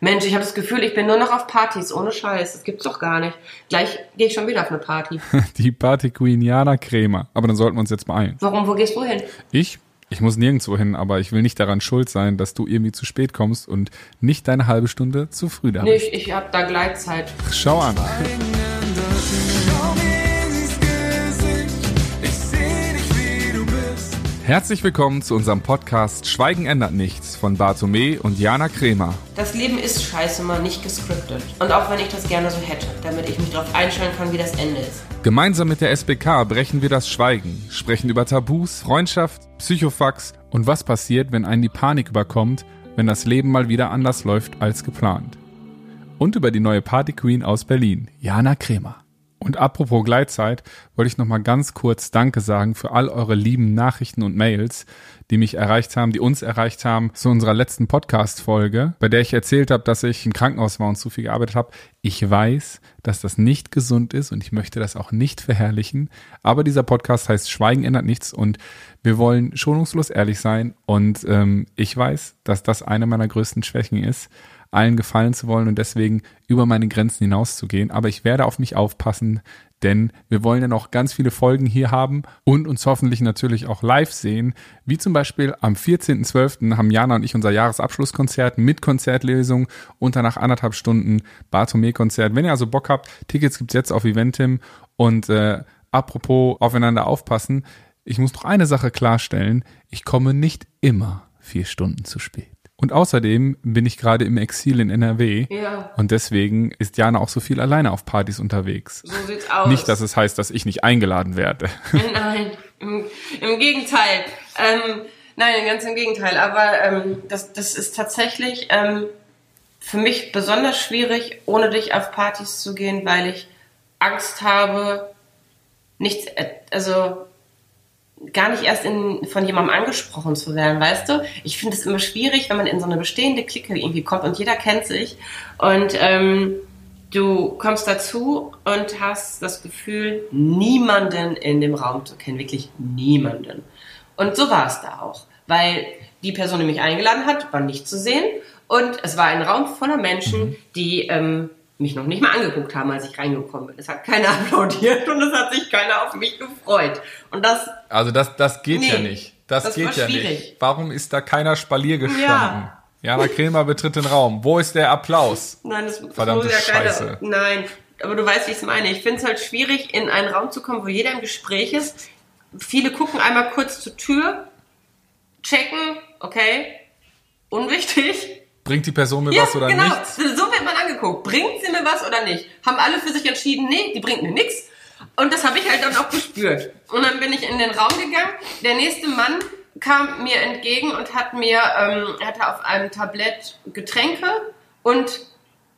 Mensch, ich habe das Gefühl, ich bin nur noch auf Partys, ohne Scheiß. Das gibt's doch gar nicht. Gleich gehe ich schon wieder auf eine Party. Die Party Queen Jana Krämer. Aber dann sollten wir uns jetzt beeilen. Warum, wo gehst du hin? Ich? Ich muss nirgendwo hin, aber ich will nicht daran schuld sein, dass du irgendwie zu spät kommst und nicht deine halbe Stunde zu früh da Nee, bist. ich, ich hab da Gleitzeit. Schau an. Herzlich willkommen zu unserem Podcast Schweigen ändert nichts von Bartome und Jana Krämer. Das Leben ist scheiße mal nicht gescriptet. Und auch wenn ich das gerne so hätte, damit ich mich darauf einstellen kann, wie das Ende ist. Gemeinsam mit der SBK brechen wir das Schweigen, sprechen über Tabus, Freundschaft, Psychofax und was passiert, wenn einen die Panik überkommt, wenn das Leben mal wieder anders läuft als geplant. Und über die neue Party Queen aus Berlin, Jana Krämer. Und apropos Gleitzeit, wollte ich noch mal ganz kurz Danke sagen für all eure lieben Nachrichten und Mails, die mich erreicht haben, die uns erreicht haben zu unserer letzten Podcast-Folge, bei der ich erzählt habe, dass ich im Krankenhaus war und zu viel gearbeitet habe. Ich weiß, dass das nicht gesund ist und ich möchte das auch nicht verherrlichen, aber dieser Podcast heißt Schweigen ändert nichts und wir wollen schonungslos ehrlich sein und ähm, ich weiß, dass das eine meiner größten Schwächen ist allen gefallen zu wollen und deswegen über meine Grenzen hinauszugehen. Aber ich werde auf mich aufpassen, denn wir wollen ja noch ganz viele Folgen hier haben und uns hoffentlich natürlich auch live sehen. Wie zum Beispiel am 14.12. haben Jana und ich unser Jahresabschlusskonzert mit Konzertlesung und danach anderthalb Stunden Bartome-Konzert. Wenn ihr also Bock habt, Tickets gibt's jetzt auf Eventim und äh, apropos aufeinander aufpassen, ich muss noch eine Sache klarstellen. Ich komme nicht immer vier Stunden zu spät. Und außerdem bin ich gerade im Exil in NRW. Ja. Und deswegen ist Jana auch so viel alleine auf Partys unterwegs. So sieht's aus. Nicht, dass es heißt, dass ich nicht eingeladen werde. Nein, im, im Gegenteil. Ähm, nein, ganz im Gegenteil. Aber ähm, das, das ist tatsächlich ähm, für mich besonders schwierig, ohne dich auf Partys zu gehen, weil ich Angst habe, nichts, äh, also gar nicht erst in, von jemandem angesprochen zu werden, weißt du? Ich finde es immer schwierig, wenn man in so eine bestehende Clique irgendwie kommt und jeder kennt sich und ähm, du kommst dazu und hast das Gefühl, niemanden in dem Raum zu kennen, wirklich niemanden. Und so war es da auch, weil die Person, die mich eingeladen hat, war nicht zu sehen und es war ein Raum voller Menschen, die ähm, mich noch nicht mal angeguckt haben, als ich reingekommen bin. Es hat keiner applaudiert und es hat sich keiner auf mich gefreut. Und das, Also das, das geht Nee, ja nicht. Das, das geht ja schwierig. nicht. Warum ist da keiner Spalier gestanden? Ja. Jana Kremer betritt den Raum. Wo ist der Applaus? nein, das, das Verdammte muss ja keiner. Scheiße. Nein, aber du weißt, wie ich es meine. Ich finde es halt schwierig, in einen Raum zu kommen, wo jeder im Gespräch ist. Viele gucken einmal kurz zur Tür, checken, okay, unwichtig. Bringt die Person mir was oder genau. nichts? So wird man angeguckt. Bringt sie mir was oder nicht? Haben alle für sich entschieden, nee, die bringt mir nichts. Und das habe ich halt dann auch gespürt. Und dann bin ich in den Raum gegangen. Der nächste Mann kam mir entgegen und hat mir, ähm, er hatte auf einem Tablett Getränke und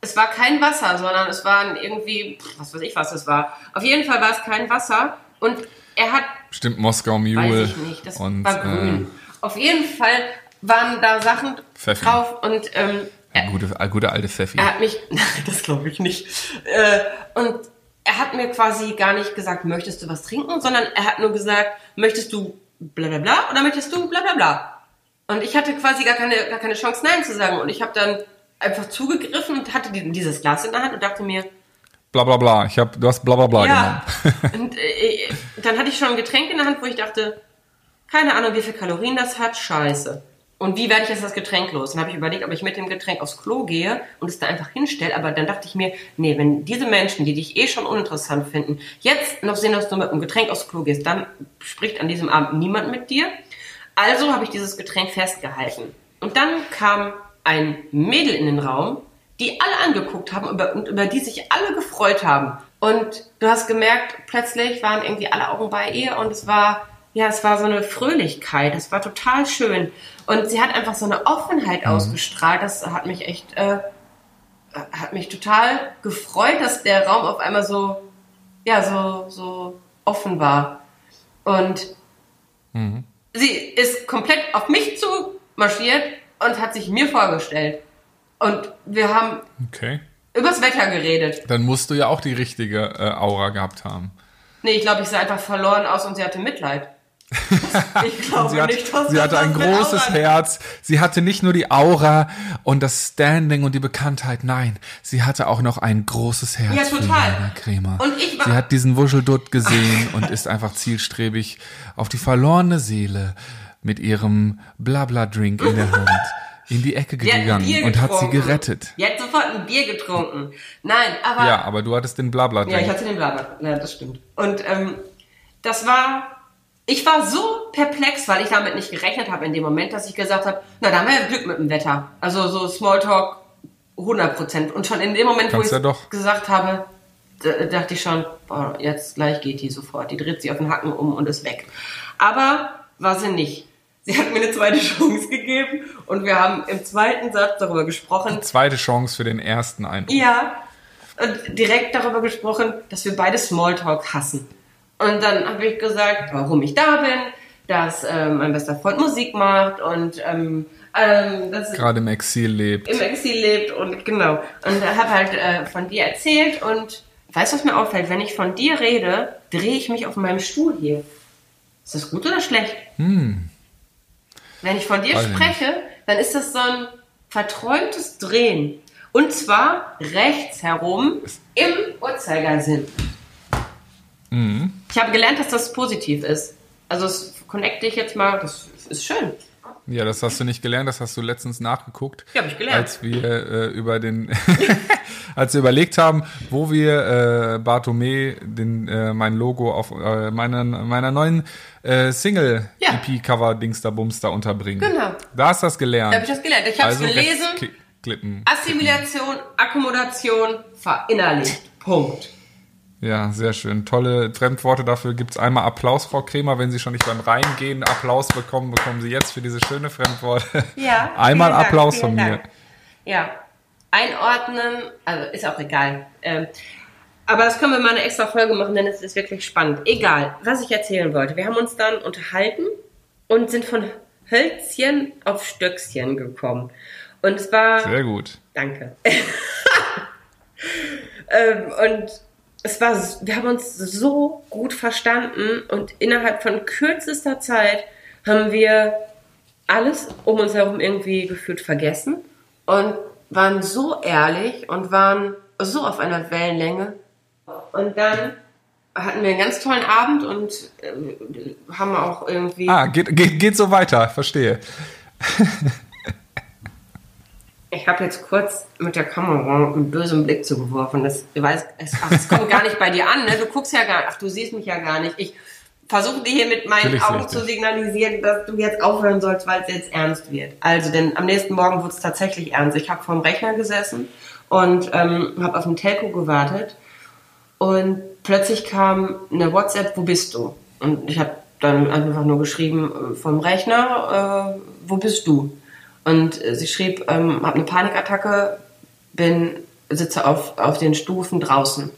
es war kein Wasser, sondern es waren irgendwie, was weiß ich, was es war. Auf jeden Fall war es kein Wasser und er hat Bestimmt Moskau Mule. Weiß ich nicht, das und, war grün. Auf jeden Fall waren da Sachen Pfeffi. drauf und ähm, Äh, gute, äh, gute alte Pfeffi. er hat mich, das glaube ich nicht, äh, und er hat mir quasi gar nicht gesagt, möchtest du was trinken, sondern er hat nur gesagt, möchtest du bla bla bla oder möchtest du bla bla bla. Und ich hatte quasi gar keine, gar keine Chance, Nein zu sagen. Und ich habe dann einfach zugegriffen und hatte die- dieses Glas in der Hand und dachte mir, Bla bla bla. Ich hab, du hast bla bla bla ja. genommen. Und äh, dann hatte ich schon ein Getränk in der Hand, wo ich dachte, keine Ahnung, wie viel Kalorien das hat, scheiße. Und wie werde ich jetzt das Getränk los? Dann habe ich überlegt, ob ich mit dem Getränk aufs Klo gehe und es da einfach hinstelle. Aber dann dachte ich mir, nee, wenn diese Menschen, die dich eh schon uninteressant finden, jetzt noch sehen, dass du mit einem Getränk aufs Klo gehst, dann spricht an diesem Abend niemand mit dir. Also habe ich dieses Getränk festgehalten. Und dann kam ein Mädel in den Raum, die alle angeguckt haben und über die sich alle gefreut haben. Und du hast gemerkt, plötzlich waren irgendwie alle Augen bei ihr und es war, ja, es war so eine Fröhlichkeit, es war total schön. Und sie hat einfach so eine Offenheit ausgestrahlt, das hat mich echt, äh, hat mich total gefreut, dass der Raum auf einmal so, ja, so, so offen war. Und sie ist komplett auf mich zu marschiert und hat sich mir vorgestellt. Und wir haben Okay. übers Wetter geredet. Dann musst du ja auch die richtige äh, Aura gehabt haben. Nee, ich glaube, ich sah einfach verloren aus und sie hatte Mitleid. Ich glaube Sie, hat, nicht, dass sie das hatte ein was mit großes Aura- Herz. Sie hatte nicht nur die Aura und das Standing und die Bekanntheit. Nein, sie hatte auch noch ein großes Herz Ja, für total. Jana Kremer. Und ich war- sie hat diesen Wuscheldutt gesehen und ist einfach zielstrebig auf die verlorene Seele mit ihrem Blabla-Drink in der Hand in die Ecke ein gegangen und hat sie gerettet. Die hat sofort ein Bier getrunken. Nein, aber. Ja, aber du hattest den Ja, Blabla-Drink. ich hatte den Blabber. Ja, das stimmt. Und ähm, das war. Ich war so perplex, weil ich damit nicht gerechnet habe in dem Moment, dass ich gesagt habe, na, da haben wir ja Glück mit dem Wetter. Also so Smalltalk 100 Prozent. Und schon in dem Moment, Kannst wo ja ich doch. gesagt habe, da- dachte ich schon, boah, jetzt gleich geht die sofort. Die dreht sich auf den Hacken um und ist weg. Aber war sie nicht. Sie hat mir eine zweite Chance gegeben und wir haben im zweiten Satz darüber gesprochen, Zweite Chance für den ersten Eindruck. ja, und direkt darüber gesprochen, dass wir beide Smalltalk hassen. Und dann habe ich gesagt, warum ich da bin, dass ähm, mein bester Freund Musik macht und ähm, ähm, dass er Gerade im Exil lebt. im Exil lebt und genau. Und habe halt äh, von dir erzählt und weißt du, was mir auffällt? Wenn ich von dir rede, drehe ich mich auf meinem Stuhl hier. Ist das gut oder schlecht? Wenn ich von dir Weiß spreche, dann ist das so ein verträumtes Drehen. Und zwar rechts herum im Uhrzeigersinn. Mhm. Ich habe gelernt, dass das positiv ist. Also das connecte ich jetzt mal, das ist schön. Ja, das hast du nicht gelernt, das hast du letztens nachgeguckt. Ja, hab ich gelernt. Als wir äh, über den, als wir überlegt haben, wo wir äh, Bartome, den, äh, mein Logo auf äh, meiner, meiner neuen äh, Single Ja. EP Cover Dingster Bumster unterbringen. Genau. Da hast du das gelernt. Da habe ich das gelernt. Ich habe es also gelesen. Klippen. Assimilation, Akkommodation, verinnerlicht. Punkt. Ja, sehr schön. Tolle Fremdworte dafür. Gibt's einmal Applaus, Frau Kremer. Wenn Sie schon nicht beim Reingehen Applaus bekommen, bekommen Sie jetzt für diese schöne Fremdworte Ja. einmal Dank, Applaus von mir. Dank. Ja. Einordnen, also ist auch egal. Ähm, aber das können wir mal eine extra Folge machen, denn es ist wirklich spannend. Egal, was ich erzählen wollte. Wir haben uns dann unterhalten und sind von Hölzchen auf Stöckchen gekommen. Und es war. Sehr gut. Danke. ähm, und es war, wir haben uns so gut verstanden und innerhalb von kürzester Zeit haben wir alles um uns herum irgendwie gefühlt vergessen und waren so ehrlich und waren so auf einer Wellenlänge. Und dann hatten wir einen ganz tollen Abend und äh, haben auch irgendwie. Ah, geht, geht, geht so weiter. Verstehe. Ich habe jetzt kurz mit der Kamera einen bösen Blick zugeworfen. Das, ich weiß, es, ach, es kommt gar nicht bei dir an, ne? Du guckst ja gar nicht, ach, du siehst mich ja gar nicht. Ich versuche dir hier mit meinen Augen richtig. zu signalisieren, dass du jetzt aufhören sollst, weil es jetzt ernst wird. Also, denn am nächsten Morgen wurde es tatsächlich ernst. Ich habe vorm Rechner gesessen und ähm, habe auf den Telco gewartet und plötzlich kam eine WhatsApp, wo bist du? Und ich habe dann einfach nur geschrieben, äh, vom Rechner, äh, wo bist du? Und äh, sie schrieb, ähm, habe eine Panikattacke, bin, sitze auf, auf den Stufen draußen.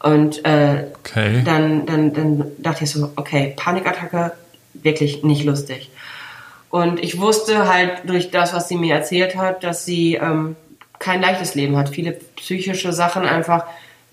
Und äh, Okay. dann, dann, dann dachte ich so, okay, Panikattacke, wirklich nicht lustig. Und ich wusste halt durch das, was sie mir erzählt hat, dass sie ähm, kein leichtes Leben hat. Viele psychische Sachen einfach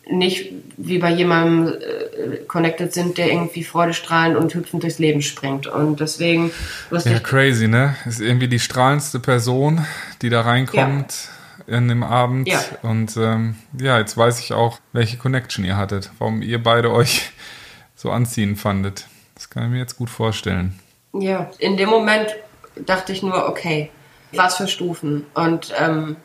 nicht wie bei jemandem äh, connected sind, der irgendwie freudestrahlend und hüpfend durchs Leben springt. Und deswegen wusste Ja, crazy, ne? Ist irgendwie die strahlendste Person, die da reinkommt in dem Abend. Ja. Und ähm, ja, jetzt weiß ich auch, welche Connection ihr hattet, warum ihr beide euch so anziehend fandet. Das kann ich mir jetzt gut vorstellen. Ja, in dem Moment dachte ich nur, okay, was für Stufen. Und ähm,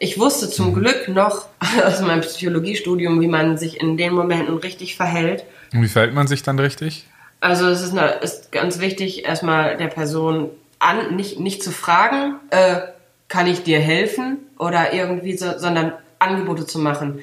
ich wusste zum Glück noch aus meinem Psychologiestudium, wie man sich in den Momenten richtig verhält. Und wie verhält man sich dann richtig? Also es ist, eine, ist ganz wichtig, erstmal der Person an, nicht, nicht zu fragen, äh, kann ich dir helfen oder irgendwie so, sondern Angebote zu machen.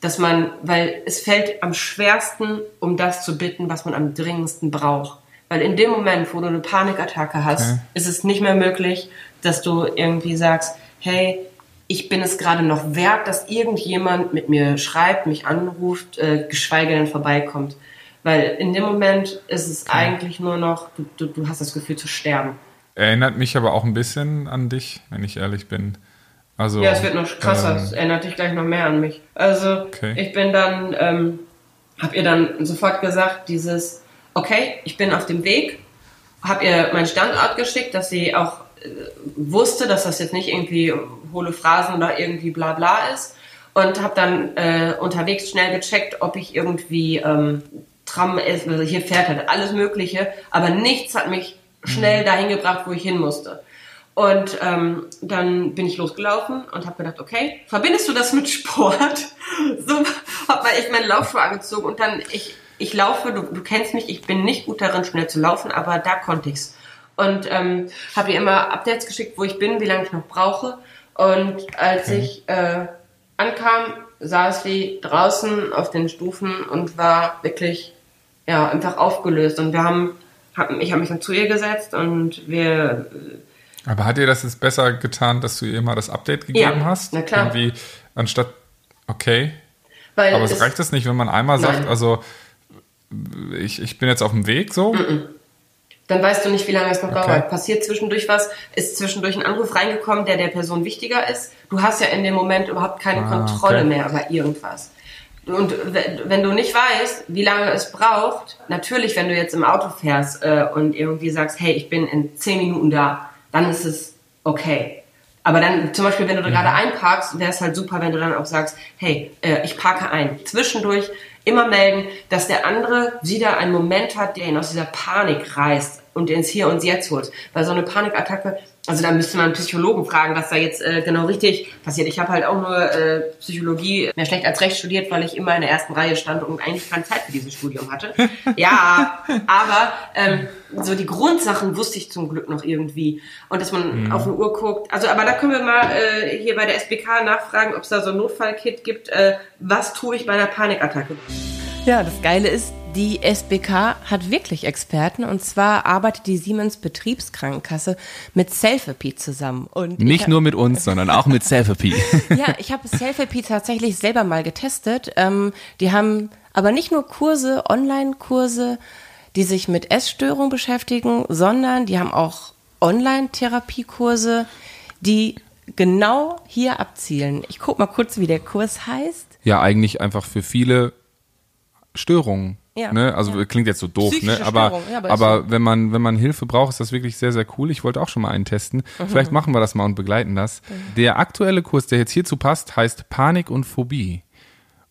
Dass man, weil es fällt am schwersten, um das zu bitten, was man am dringendsten braucht. Weil in dem Moment, wo du eine Panikattacke hast, Okay. ist es nicht mehr möglich, dass du irgendwie sagst, hey, ich bin es gerade noch wert, dass irgendjemand mit mir schreibt, mich anruft, äh, geschweige denn vorbeikommt. Weil in dem Moment ist es eigentlich nur noch, du, du, du hast das Gefühl zu sterben. Erinnert mich aber auch ein bisschen an dich, wenn ich ehrlich bin. Also, Ja, es wird noch krasser, ähm, es erinnert dich gleich noch mehr an mich. Also Okay. ich bin dann, ähm, hab ihr dann sofort gesagt, dieses, okay, ich bin auf dem Weg habe ihr meinen Standort geschickt, dass sie auch wusste, dass das jetzt nicht irgendwie hohle Phrasen oder irgendwie bla bla ist. Und habe dann äh, unterwegs schnell gecheckt, ob ich irgendwie ähm, Tram also hier fährt halt alles Mögliche, aber nichts hat mich schnell Mhm. dahin gebracht, wo ich hin musste. Und ähm, dann bin ich losgelaufen und habe gedacht, okay, verbindest du das mit Sport? so habe mal echt meine Laufschuhe angezogen und dann ich ich laufe, du, du kennst mich, ich bin nicht gut darin, schnell zu laufen, aber da konnte ich's. Und ähm, habe ihr immer Updates geschickt, wo ich bin, wie lange ich noch brauche. Und als ich äh, ankam, saß sie draußen auf den Stufen und war wirklich ja einfach aufgelöst. Und wir haben, hab, ich habe mich dann zu ihr gesetzt und wir Aber hat dir das jetzt besser getan, dass du ihr mal das Update gegeben Ja, hast? na klar. Irgendwie anstatt, okay. weil Aber es, reicht das nicht, wenn man einmal sagt, Nein. also ich, ich bin jetzt auf dem Weg so. Dann weißt du nicht, wie lange es noch Okay. dauert. Passiert zwischendurch was, ist zwischendurch ein Anruf reingekommen, der der Person wichtiger ist. Du hast ja in dem Moment überhaupt keine Ah, Kontrolle okay. mehr über irgendwas. Und wenn du nicht weißt, wie lange es braucht, natürlich, wenn du jetzt im Auto fährst äh, und irgendwie sagst, hey, ich bin in zehn Minuten da, dann ist es okay. Aber dann, zum Beispiel, wenn du da gerade einparkst, wäre es halt super, wenn du dann auch sagst, hey, äh, ich parke ein. Zwischendurch immer melden, dass der andere wieder einen Moment hat, der ihn aus dieser Panik reißt und ins Hier und Jetzt holt. Weil so eine Panikattacke, also da müsste man einen Psychologen fragen, was da jetzt äh, genau richtig passiert. Ich habe halt auch nur äh, Psychologie mehr schlecht als recht studiert, weil ich immer in der ersten Reihe stand und eigentlich keine Zeit für dieses Studium hatte. Ja, aber ähm, so die Grundsachen wusste ich zum Glück noch irgendwie. Und dass man auf eine Uhr guckt. Also, aber da können wir mal äh, hier bei der SBK nachfragen, ob es da so ein Notfallkit gibt. Äh, was tue ich bei einer Panikattacke? Ja, das Geile ist, die SBK hat wirklich Experten und zwar arbeitet die Siemens Betriebskrankenkasse mit Selfie zusammen. Und ich Nicht nur mit uns, sondern auch mit Selfie. Ja, ich habe Selfie tatsächlich selber mal getestet. Ähm, die haben aber nicht nur Kurse, Online-Kurse, die sich mit Essstörungen beschäftigen, sondern die haben auch Online-Therapiekurse, die genau hier abzielen. Ich guck mal kurz, wie der Kurs heißt. ja, eigentlich einfach für viele Störungen. Ja, ne? Also ja. klingt jetzt so doof, Psychische ne? Aber, ja, aber wenn man wenn man Hilfe braucht, ist das wirklich sehr sehr cool. Ich wollte auch schon mal einen testen. Mhm. Vielleicht machen wir das mal und begleiten das. Der aktuelle Kurs, der jetzt hierzu passt, heißt Panik und Phobie.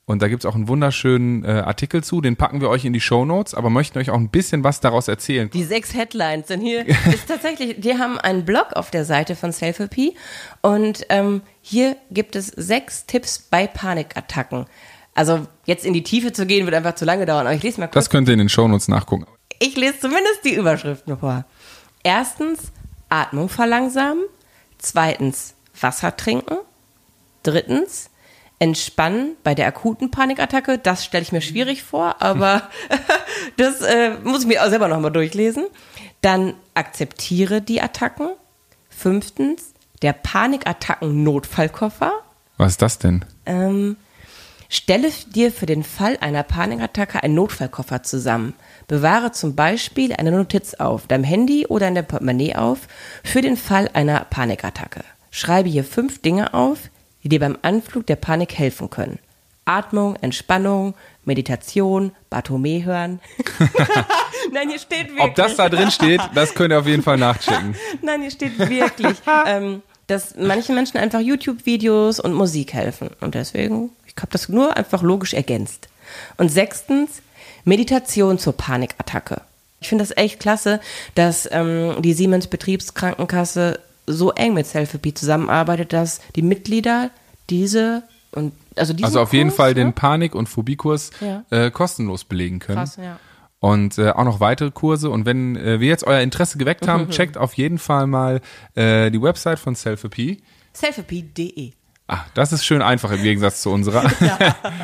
Und da gibt's auch einen wunderschönen äh, Artikel zu, den packen wir euch in die Show Notes, aber möchten euch auch ein bisschen was daraus erzählen. Die sechs Headlines sind hier. ist tatsächlich, die haben einen Blog auf der Seite von Selfie und ähm, hier gibt es sechs Tipps bei Panikattacken. Also jetzt in die Tiefe zu gehen, wird einfach zu lange dauern. Aber ich lese mal kurz. Das könnt ihr in den Show Notes nachgucken. Ich lese zumindest die Überschriften vor. Erstens, Atmung verlangsamen. Zweitens, Wasser trinken. Drittens, entspannen bei der akuten Panikattacke. Das stelle ich mir schwierig vor, aber das äh, muss ich mir auch selber nochmal durchlesen. Dann akzeptiere die Attacken. Fünftens, der Panikattacken-Notfallkoffer. Was ist das denn? Ähm, stelle dir für den Fall einer Panikattacke einen Notfallkoffer zusammen. Bewahre zum Beispiel eine Notiz auf deinem Handy oder in der Portemonnaie auf für den Fall einer Panikattacke. Schreibe hier fünf Dinge auf, die dir beim Anflug der Panik helfen können. Atmung, Entspannung, Meditation, Barthomä hören. Nein, hier steht wirklich. Ob das da drin steht, das könnt ihr auf jeden Fall nachchecken. Nein, hier steht wirklich, ähm, dass manchen Menschen einfach YouTube-Videos und Musik helfen. Und deswegen, ich habe das nur einfach logisch ergänzt. Und sechstens, Meditation zur Panikattacke. Ich finde das echt klasse, dass ähm, die Siemens Betriebskrankenkasse so eng mit Selfie zusammenarbeitet, dass die Mitglieder diese und also Also auf jeden Kurs, Fall ne? den Panik- und Phobie-Kurs Ja. äh, kostenlos belegen können. Krass, ja. Und äh, auch noch weitere Kurse. Und wenn äh, wir jetzt euer Interesse geweckt haben, checkt auf jeden Fall mal äh, die Website von Selfie. Selfie.de. Ah, das ist schön einfach im Gegensatz zu unserer.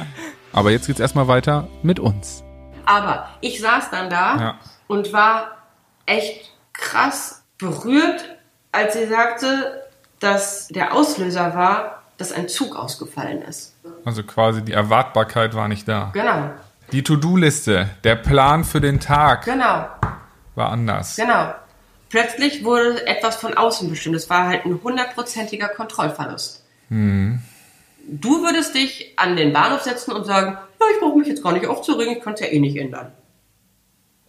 Aber jetzt geht's erstmal weiter mit uns. Aber ich saß dann da Ja. und war echt krass berührt, als sie sagte, dass der Auslöser war, dass ein Zug ausgefallen ist. Also quasi die Erwartbarkeit war nicht da. Genau, Die To-Do-Liste, der Plan für den Tag genau, war anders. genau. Plötzlich wurde etwas von außen bestimmt. Es war halt ein hundertprozentiger Kontrollverlust. Du würdest dich an den Bahnhof setzen und sagen, ja, ich brauche mich jetzt gar nicht aufzuregen, ich kann es ja eh nicht ändern.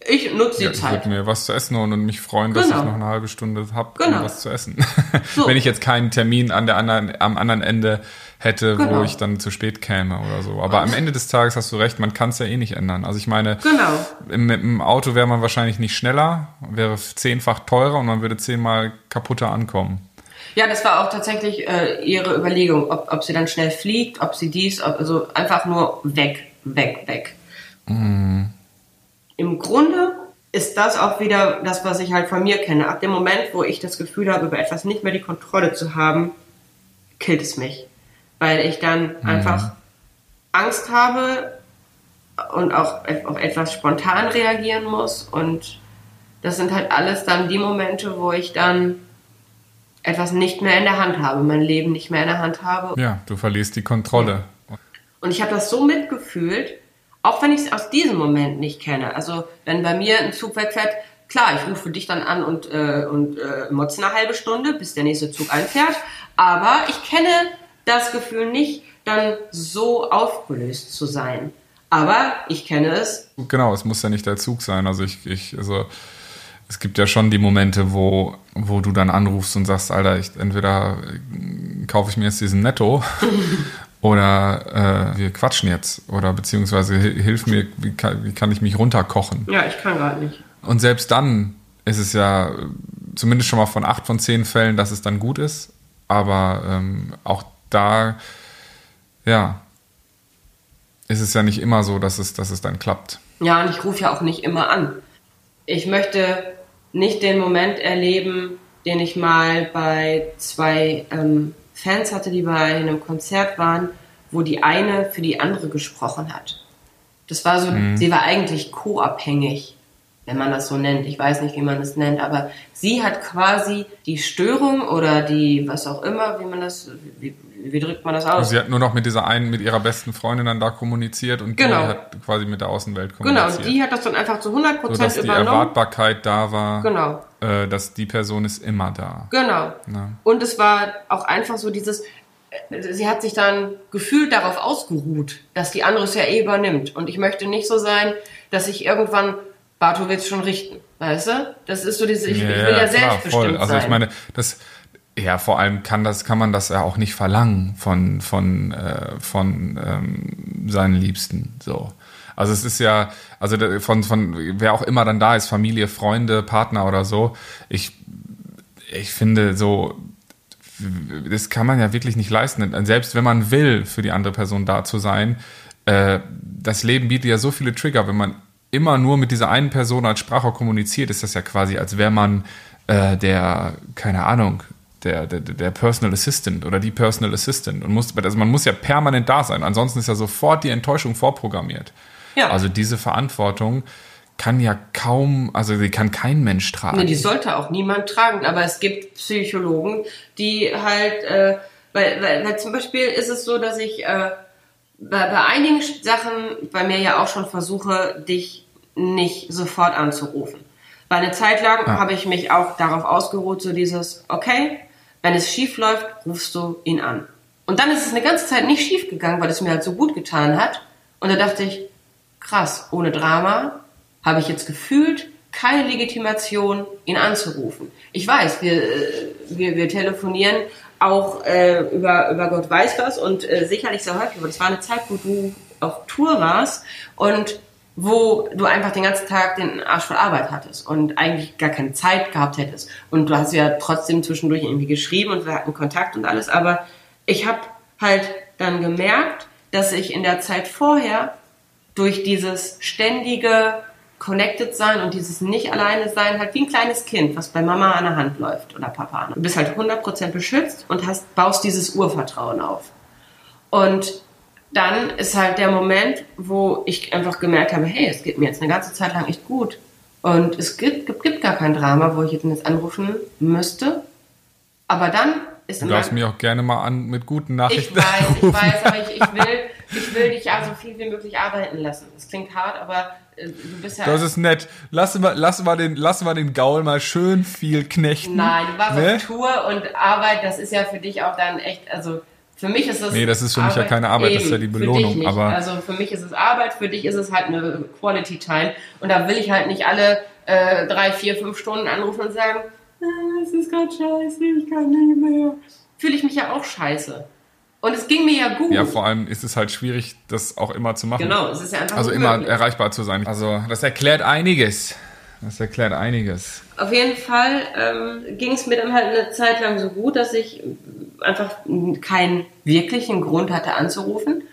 Ich nutze die Ja, ich Zeit. würde mir was zu essen holen und mich freuen, dass Genau. ich noch eine halbe Stunde habe, Genau. um was zu essen. So. Wenn ich jetzt keinen Termin an der anderen, am anderen Ende hätte, wo Genau. ich dann zu spät käme oder so. Aber am Ende des Tages hast du recht, man kann es ja eh nicht ändern. Also ich meine, Genau. im, mit dem Auto wäre man wahrscheinlich nicht schneller, wäre zehnfach teurer und man würde zehnmal kaputter ankommen. Ja, das war auch tatsächlich äh, ihre Überlegung, ob, ob sie dann schnell fliegt, ob sie dies, ob, also einfach nur weg, weg, weg. Im Grunde ist das auch wieder das, was ich halt von mir kenne. Ab dem Moment, wo ich das Gefühl habe, über etwas nicht mehr die Kontrolle zu haben, killt es mich. Weil ich dann einfach Angst habe und auch auf etwas spontan reagieren muss. Und das sind halt alles dann die Momente, wo ich dann etwas nicht mehr in der Hand habe, mein Leben nicht mehr in der Hand habe. Ja, du verlierst die Kontrolle. Und ich habe das so mitgefühlt, auch wenn ich es aus diesem Moment nicht kenne. Also wenn bei mir ein Zug wegfährt, klar, ich rufe dich dann an und, äh, und äh, motze eine halbe Stunde, bis der nächste Zug einfährt. Aber ich kenne das Gefühl nicht, dann so aufgelöst zu sein. Aber ich kenne es. Genau, es muss ja nicht der Zug sein. Also ich, ich, also es gibt ja schon die Momente, wo, wo du dann anrufst und sagst, Alter, ich, entweder kaufe ich mir jetzt diesen Netto oder äh, wir quatschen jetzt oder beziehungsweise hi- hilf mir, wie kann, wie kann ich mich runterkochen? Ja, ich kann gerade nicht. Und selbst dann ist es ja zumindest schon mal von acht von zehn Fällen, dass es dann gut ist. Aber ähm, auch da, ja, ist es ja nicht immer so, dass es, dass es dann klappt. Ja, und ich rufe ja auch nicht immer an. Ich möchte nicht den Moment erleben, den ich mal bei zwei ähm, Fans hatte, die bei einem Konzert waren, wo die eine für die andere gesprochen hat. Das war so, sie war eigentlich co-abhängig, wenn man das so nennt. Ich weiß nicht, wie man das nennt, aber sie hat quasi die Störung oder die, was auch immer, wie man das, wie, wie drückt man das aus? Also sie hat nur noch mit dieser einen, mit ihrer besten Freundin dann da kommuniziert und Genau. die hat quasi mit der Außenwelt Genau, kommuniziert. und die hat das dann einfach zu 100% sodass die übernommen. Erwartbarkeit da war, Genau. äh, dass die Person ist immer da. Genau. Ja. Und es war auch einfach so dieses, äh, sie hat sich dann gefühlt darauf ausgeruht, dass die andere es ja eh übernimmt. Und ich möchte nicht so sein, dass ich irgendwann, Barto will es schon richten, weißt du? Das ist so dieses, ich, ich will ja, selbstbestimmt Also sein. ich meine, das ja vor allem kann das kann man das ja auch nicht verlangen von von äh, von ähm, seinen Liebsten so. Also es ist ja also von von wer auch immer dann da ist, Familie, Freunde, Partner oder so. Ich ich finde so das kann man ja wirklich nicht leisten. Selbst wenn man will, für die andere Person da zu sein, äh, das Leben bietet ja so viele Trigger. Wenn man immer nur mit dieser einen Person als Sprachrohr kommuniziert, ist das ja quasi, als wäre man äh, der, keine Ahnung, der, der, der Personal Assistant oder die Personal Assistant. Und muss, also man muss ja permanent da sein. Ansonsten ist ja sofort die Enttäuschung vorprogrammiert. Ja. Also diese Verantwortung kann ja kaum, also die kann kein Mensch tragen. Nee, die sollte auch niemand tragen, aber es gibt Psychologen, die halt, äh, weil, weil, weil zum Beispiel ist es so, dass ich äh, bei, bei einigen Sachen bei mir ja auch schon versuche, dich nicht sofort anzurufen. Weil eine Zeit lang habe ich mich auch darauf ausgeruht, so dieses, okay, wenn es schief läuft, rufst du ihn an. Und dann ist es eine ganze Zeit nicht schief gegangen, weil es mir halt so gut getan hat. Und da dachte ich, krass, ohne Drama habe ich jetzt gefühlt keine Legitimation, ihn anzurufen. Ich weiß, wir, äh, wir, wir telefonieren auch äh, über, über Gott weiß was und äh, sicherlich sehr häufig, aber das war eine Zeit, wo du auf Tour warst und wo du einfach den ganzen Tag den Arsch voll Arbeit hattest und eigentlich gar keine Zeit gehabt hättest. Und du hast ja trotzdem zwischendurch irgendwie geschrieben und wir hatten Kontakt und alles, aber ich habe halt dann gemerkt, dass ich in der Zeit vorher durch dieses ständige Connected sein und dieses nicht alleine sein, halt wie ein kleines Kind, was bei Mama an der Hand läuft oder Papa. Du bist halt 100% beschützt und hast, baust dieses Urvertrauen auf. Und dann ist halt der Moment, wo ich einfach gemerkt habe, hey, es geht mir jetzt eine ganze Zeit lang echt gut. Und es gibt, gibt, gibt gar kein Drama, wo ich jetzt anrufen müsste. Aber dann ist Du darfst mich auch gerne mal an mit guten ich Nachrichten. weiß, ich weiß, aber ich, ich, will, ich will dich ja so viel wie möglich arbeiten lassen. Das klingt hart, aber äh, du bist ja. Das ist nett. Lass mal, lass mal, den, lass mal den Gaul mal schön viel knechten. Nein, du warst Ne? auf Tour und Arbeit, das ist ja für dich auch dann echt, also für mich ist es. Nee, das ist für mich ja keine Arbeit, das ist ja die Eben, für Belohnung, aber- Also für mich ist es Arbeit, für dich ist es halt eine Quality Time. Und da will ich halt nicht alle äh, drei, vier, fünf Stunden anrufen und sagen, "Ah, es ist gerade scheiße, ich kann nicht mehr. Fühle ich mich ja auch scheiße. Und es ging mir ja gut. Ja, vor allem ist es halt schwierig, das auch immer zu machen. genau, es ist ja einfach Also immer erreichbar zu sein. Also das erklärt einiges. Das erklärt einiges. Auf jeden Fall ähm, ging es mir dann halt eine Zeit lang so gut, dass ich einfach keinen wirklichen Grund hatte anzurufen.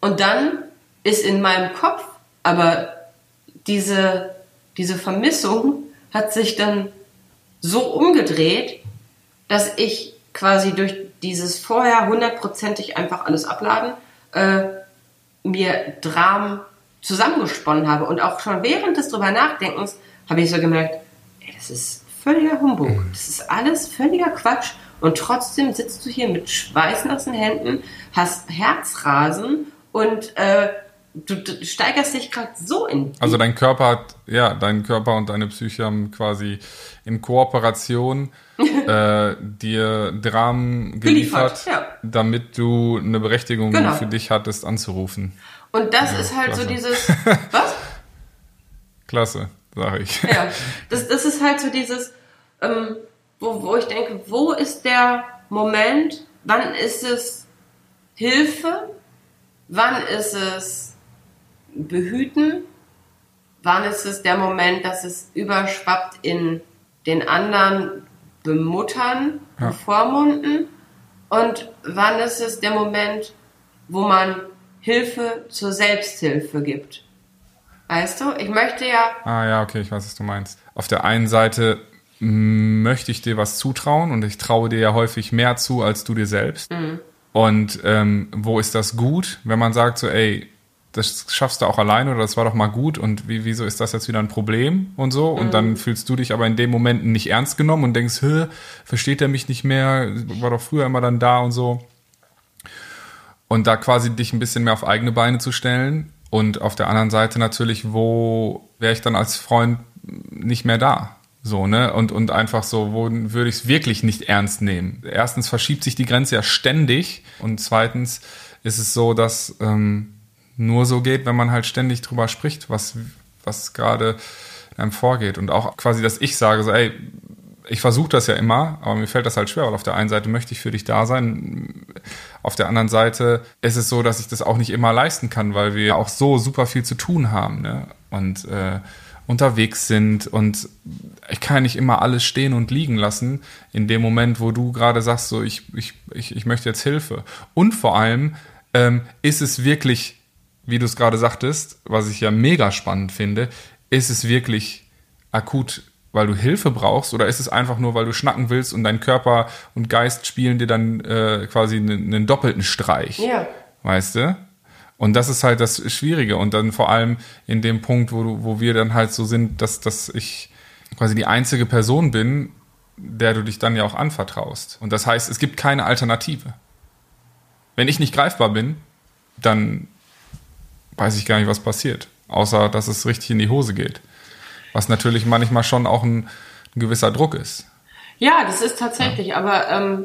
Und dann ist in meinem Kopf aber diese, diese Vermissung hat sich dann so umgedreht, dass ich quasi durch dieses vorher hundertprozentig einfach alles abladen, äh, mir Dramen zusammengesponnen habe. Und auch schon während des drüber Nachdenkens habe ich so gemerkt, ey, das ist völliger Humbug. Das ist alles völliger Quatsch. Und trotzdem sitzt du hier mit schweißnassen Händen, hast Herzrasen und äh, du, du steigerst dich gerade so in. Also dein Körper hat, ja, dein Körper und deine Psyche haben quasi in Kooperation äh, dir Dramen geliefert, Geliefert, ja. damit du eine Berechtigung Genau. für dich hattest anzurufen. und das ist halt so klasse. dieses. Was? Klasse, sage ich. Ja, das, das ist halt so dieses, ähm, wo, wo ich denke, wo ist der Moment, wann ist es Hilfe, wann ist es Behüten, wann ist es der Moment, dass es überschwappt in den anderen bemuttern, Ja. bevormunden und wann ist es der Moment, wo man Hilfe zur Selbsthilfe gibt. Weißt du, ich möchte ja Ah ja, okay, ich weiß, was du meinst. Auf der einen Seite möchte ich dir was zutrauen und ich traue dir ja häufig mehr zu als du dir selbst. Und ähm, wo ist das gut, wenn man sagt so, ey, das schaffst du auch alleine oder das war doch mal gut und wie, wieso ist das jetzt wieder ein Problem und so? Und dann fühlst du dich aber in dem Moment nicht ernst genommen und denkst, Hä, versteht er mich nicht mehr, war doch früher immer dann da und so. Und da quasi dich ein bisschen mehr auf eigene Beine zu stellen und auf der anderen Seite natürlich, wo wäre ich dann als Freund nicht mehr da? So, ne? Und, und einfach so, wo würde ich es wirklich nicht ernst nehmen? Erstens verschiebt sich die Grenze ja ständig und zweitens ist es so, dass ähm, nur so geht, wenn man halt ständig drüber spricht, was, was gerade in einem vorgeht. Und auch quasi, dass ich sage, so, ey, ich versuche das ja immer, aber mir fällt das halt schwer, weil auf der einen Seite möchte ich für dich da sein, auf der anderen Seite ist es so, dass ich das auch nicht immer leisten kann, weil wir auch so super viel zu tun haben ne? und äh, unterwegs sind und ich kann nicht immer alles stehen und liegen lassen in dem Moment, wo du gerade sagst, so ich, ich, ich, ich möchte jetzt Hilfe. Und vor allem ähm, ist es wirklich, wie du es gerade sagtest, was ich ja mega spannend finde, ist es wirklich akut weil du Hilfe brauchst oder ist es einfach nur, weil du schnacken willst und dein Körper und Geist spielen dir dann äh, quasi einen, einen doppelten Streich? Ja. Weißt du? Und das ist halt das Schwierige. Und dann vor allem in dem Punkt, wo, du, wo wir dann halt so sind, dass, dass ich quasi die einzige Person bin, der du dich dann ja auch anvertraust. Und das heißt, es gibt keine Alternative. Wenn ich nicht greifbar bin, dann weiß ich gar nicht, was passiert. Außer, dass es richtig in die Hose geht. Was natürlich manchmal schon auch ein, ein gewisser Druck ist. Ja, das ist tatsächlich, aber ähm,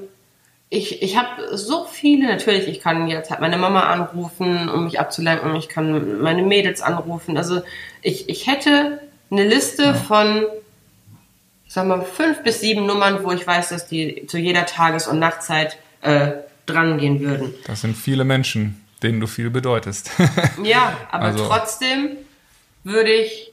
ich, ich habe so viele, natürlich, ich kann jetzt halt meine Mama anrufen, um mich abzulenken, ich kann meine Mädels anrufen. Also ich, ich hätte eine Liste von, sagen wir, fünf bis sieben Nummern, wo ich weiß, dass die zu jeder Tages- und Nachtzeit äh, dran gehen würden. Das sind viele Menschen, denen du viel bedeutest. Ja, aber Also- trotzdem würde ich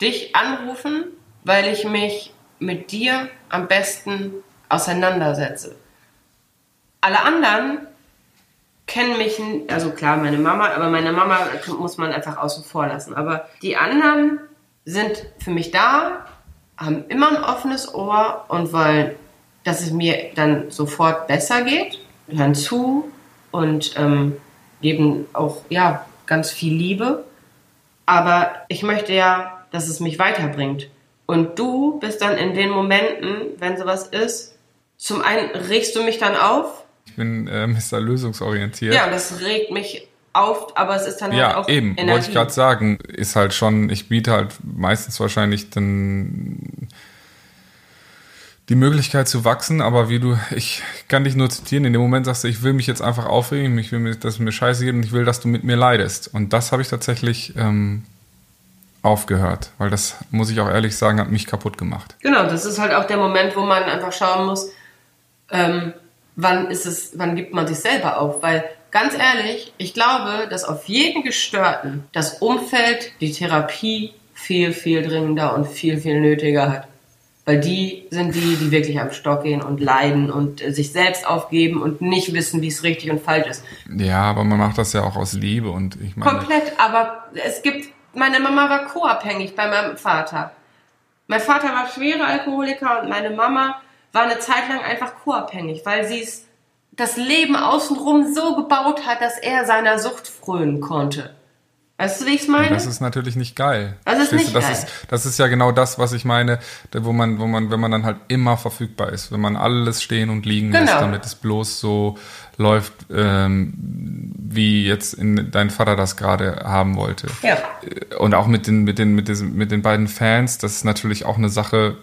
dich anrufen, weil ich mich mit dir am besten auseinandersetze. Alle anderen kennen mich, also klar, meine Mama, aber meine Mama muss man einfach außen vor lassen. Aber die anderen sind für mich da, haben immer ein offenes Ohr und wollen, dass es mir dann sofort besser geht, hören zu und ähm, geben auch ja ganz viel Liebe. Aber ich möchte ja, dass es mich weiterbringt. Und du bist dann in den Momenten, wenn sowas ist, zum einen regst du mich dann auf. Ich bin äh, Mr. Lösungsorientiert. Ja, das regt mich auf, aber es ist dann halt Ja, auch eben, Energie. wollte ich gerade sagen, ist halt schon, ich biete halt meistens wahrscheinlich dann die Möglichkeit zu wachsen, aber wie du, ich kann dich nur zitieren, in dem Moment sagst du, ich will mich jetzt einfach aufregen, ich will, mir, dass es mir scheiße geht und ich will, dass du mit mir leidest. Und das habe ich tatsächlich ähm, aufgehört, weil das, muss ich auch ehrlich sagen, hat mich kaputt gemacht. Genau, das ist halt auch der Moment, wo man einfach schauen muss, ähm, wann ist es, wann gibt man sich selber auf, weil ganz ehrlich, ich glaube, dass auf jeden Gestörten das Umfeld die Therapie viel, viel dringender und viel, viel nötiger hat. Weil die sind die, die wirklich am Stock gehen und leiden und äh, sich selbst aufgeben und nicht wissen, wie es richtig und falsch ist. Ja, aber man macht das ja auch aus Liebe und ich meine. Komplett, aber es gibt, meine Mama war co-abhängig bei meinem Vater. Mein Vater war schwerer Alkoholiker und meine Mama war eine Zeit lang einfach co-abhängig, weil sie es das Leben außenrum so gebaut hat, dass er seiner Sucht frönen konnte. Weißt du, wie ich es meine? Das ist natürlich nicht geil. Das ist nicht das geil. Ist, das ist ja genau das, was ich meine, wo man, wo man, wenn man dann halt immer verfügbar ist, wenn man alles stehen und liegen lässt, Genau. damit es bloß so läuft, ähm, wie jetzt in, dein Vater das gerade haben wollte. Ja. Und auch mit den, mit den, mit diesen, mit den beiden Fans, das ist natürlich auch eine Sache,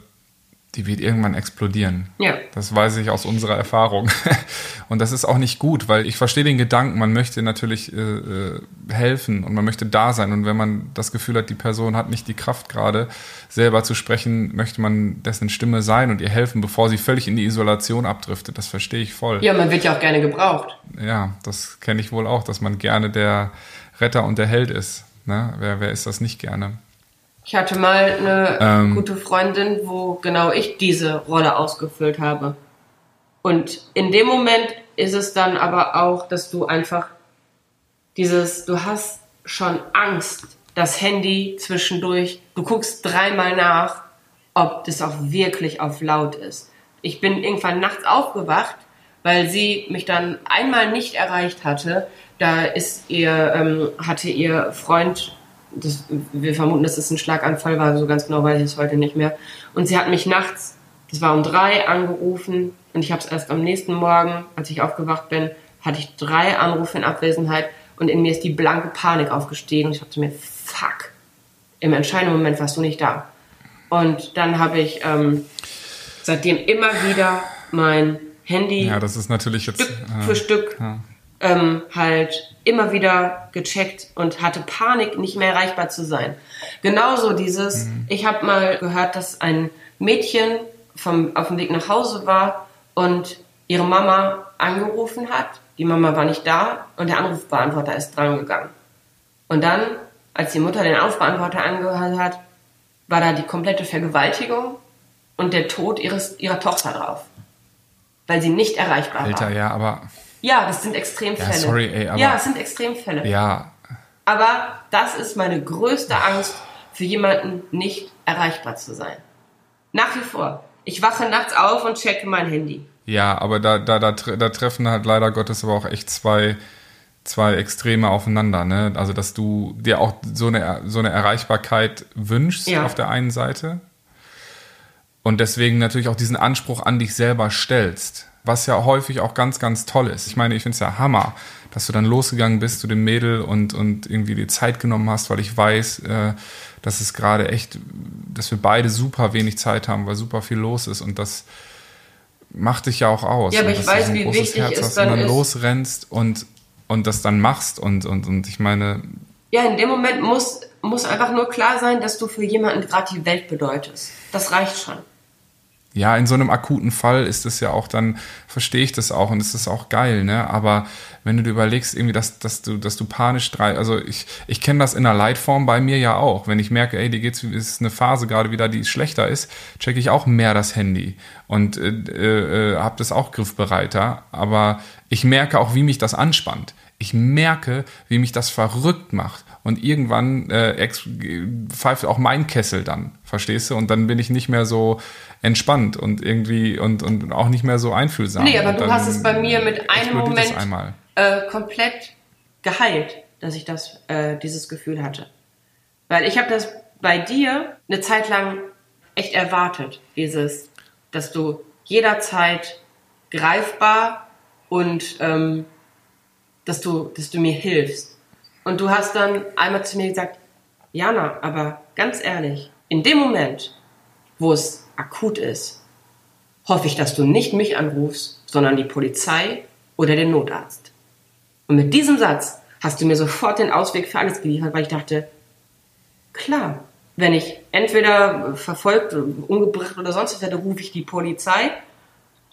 die wird irgendwann explodieren. Ja. Das weiß ich aus unserer Erfahrung. Und das ist auch nicht gut, weil ich verstehe den Gedanken, man möchte natürlich äh, äh, helfen und man möchte da sein. Und wenn man das Gefühl hat, die Person hat nicht die Kraft gerade, selber zu sprechen, möchte man dessen Stimme sein und ihr helfen, bevor sie völlig in die Isolation abdriftet. Das verstehe ich voll. Ja, man wird ja auch gerne gebraucht. Ja, das kenne ich wohl auch, dass man gerne der Retter und der Held ist. Ne? Wer, wer ist das nicht gerne? Ich hatte mal eine Ähm. gute Freundin, wo genau ich diese Rolle ausgefüllt habe. Und in dem Moment ist es dann aber auch, dass du einfach dieses, du hast schon Angst, das Handy zwischendurch, du guckst dreimal nach, ob das auch wirklich auf laut ist. Ich bin irgendwann nachts aufgewacht, weil sie mich dann einmal nicht erreicht hatte. Da ist ihr, ähm, hatte ihr Freund, das, wir vermuten, dass es ein Schlaganfall war, so ganz genau weiß ich es heute nicht mehr. Und sie hat mich nachts, das war um drei, angerufen und ich habe es erst am nächsten Morgen, als ich aufgewacht bin, hatte ich drei Anrufe in Abwesenheit und in mir ist die blanke Panik aufgestiegen. Ich dachte mir, fuck, im entscheidenden Moment warst du nicht da. Und dann habe ich ähm, seitdem immer wieder mein Handy Ja, das ist natürlich jetzt. Stück äh, für Stück ja. Ähm, halt immer wieder gecheckt und hatte Panik, nicht mehr erreichbar zu sein. Genauso dieses, ich habe mal gehört, dass ein Mädchen vom, auf dem Weg nach Hause war und ihre Mama angerufen hat. Die Mama war nicht da und der Anrufbeantworter ist dran gegangen. Und dann, als die Mutter den Anrufbeantworter angehört hat, war da die komplette Vergewaltigung und der Tod ihres, ihrer Tochter drauf. Weil sie nicht erreichbar war. Alter, ja, aber. Ja, das sind Extremfälle. Ja, sorry, ey, aber- ja, es sind Extremfälle. Ja, Aber das ist meine größte Angst, für jemanden nicht erreichbar zu sein. Nach wie vor. Ich wache nachts auf und checke mein Handy. Ja, aber da, da, da, da treffen halt leider Gottes aber auch echt zwei, zwei Extreme aufeinander, ne? Also, dass du dir auch so eine, so eine Erreichbarkeit wünschst Ja. auf der einen Seite und deswegen natürlich auch diesen Anspruch an dich selber stellst, was ja häufig auch ganz, ganz toll ist. Ich meine, ich finde es ja Hammer, dass du dann losgegangen bist zu dem Mädel und, und irgendwie die Zeit genommen hast, weil ich weiß, äh, dass es gerade echt, dass wir beide super wenig Zeit haben, weil super viel los ist und das macht dich ja auch aus. Ja, aber ich weiß, so ein wie großes wichtig Herz es hast dann und dann ist. losrennst und, und das dann machst und, und, und ich meine, Ja, in dem Moment muss, muss einfach nur klar sein, dass du für jemanden gerade die Welt bedeutest. Das reicht schon. Ja, in so einem akuten Fall ist es ja auch dann, verstehe ich das auch und es ist auch geil, ne? Aber wenn du dir überlegst, irgendwie, dass, dass du, dass du panisch drei, also ich, ich kenne das in der Leitform bei mir ja auch. Wenn ich merke, ey, dir geht's, ist eine Phase gerade wieder, die schlechter ist, checke ich auch mehr das Handy und äh, äh, habe das auch griffbereiter. Aber ich merke auch, wie mich das anspannt. Ich merke, wie mich das verrückt macht. Und irgendwann äh, pfeift auch mein Kessel dann, verstehst du? Und dann bin ich nicht mehr so entspannt und irgendwie und, und auch nicht mehr so einfühlsam. Nee, aber du hast es bei mir mit einem Moment einmal. äh, komplett geheilt, dass ich das, äh, dieses Gefühl hatte. Weil ich habe das bei dir eine Zeit lang echt erwartet, dieses, dass du jederzeit greifbar und ähm, dass du, dass du mir hilfst. Und du hast dann einmal zu mir gesagt, Jana, aber ganz ehrlich, in dem Moment, wo es akut ist, hoffe ich, dass du nicht mich anrufst, sondern die Polizei oder den Notarzt. Und mit diesem Satz hast du mir sofort den Ausweg für alles geliefert, weil ich dachte, klar, wenn ich entweder verfolgt, umgebracht oder sonst was werde, rufe ich die Polizei.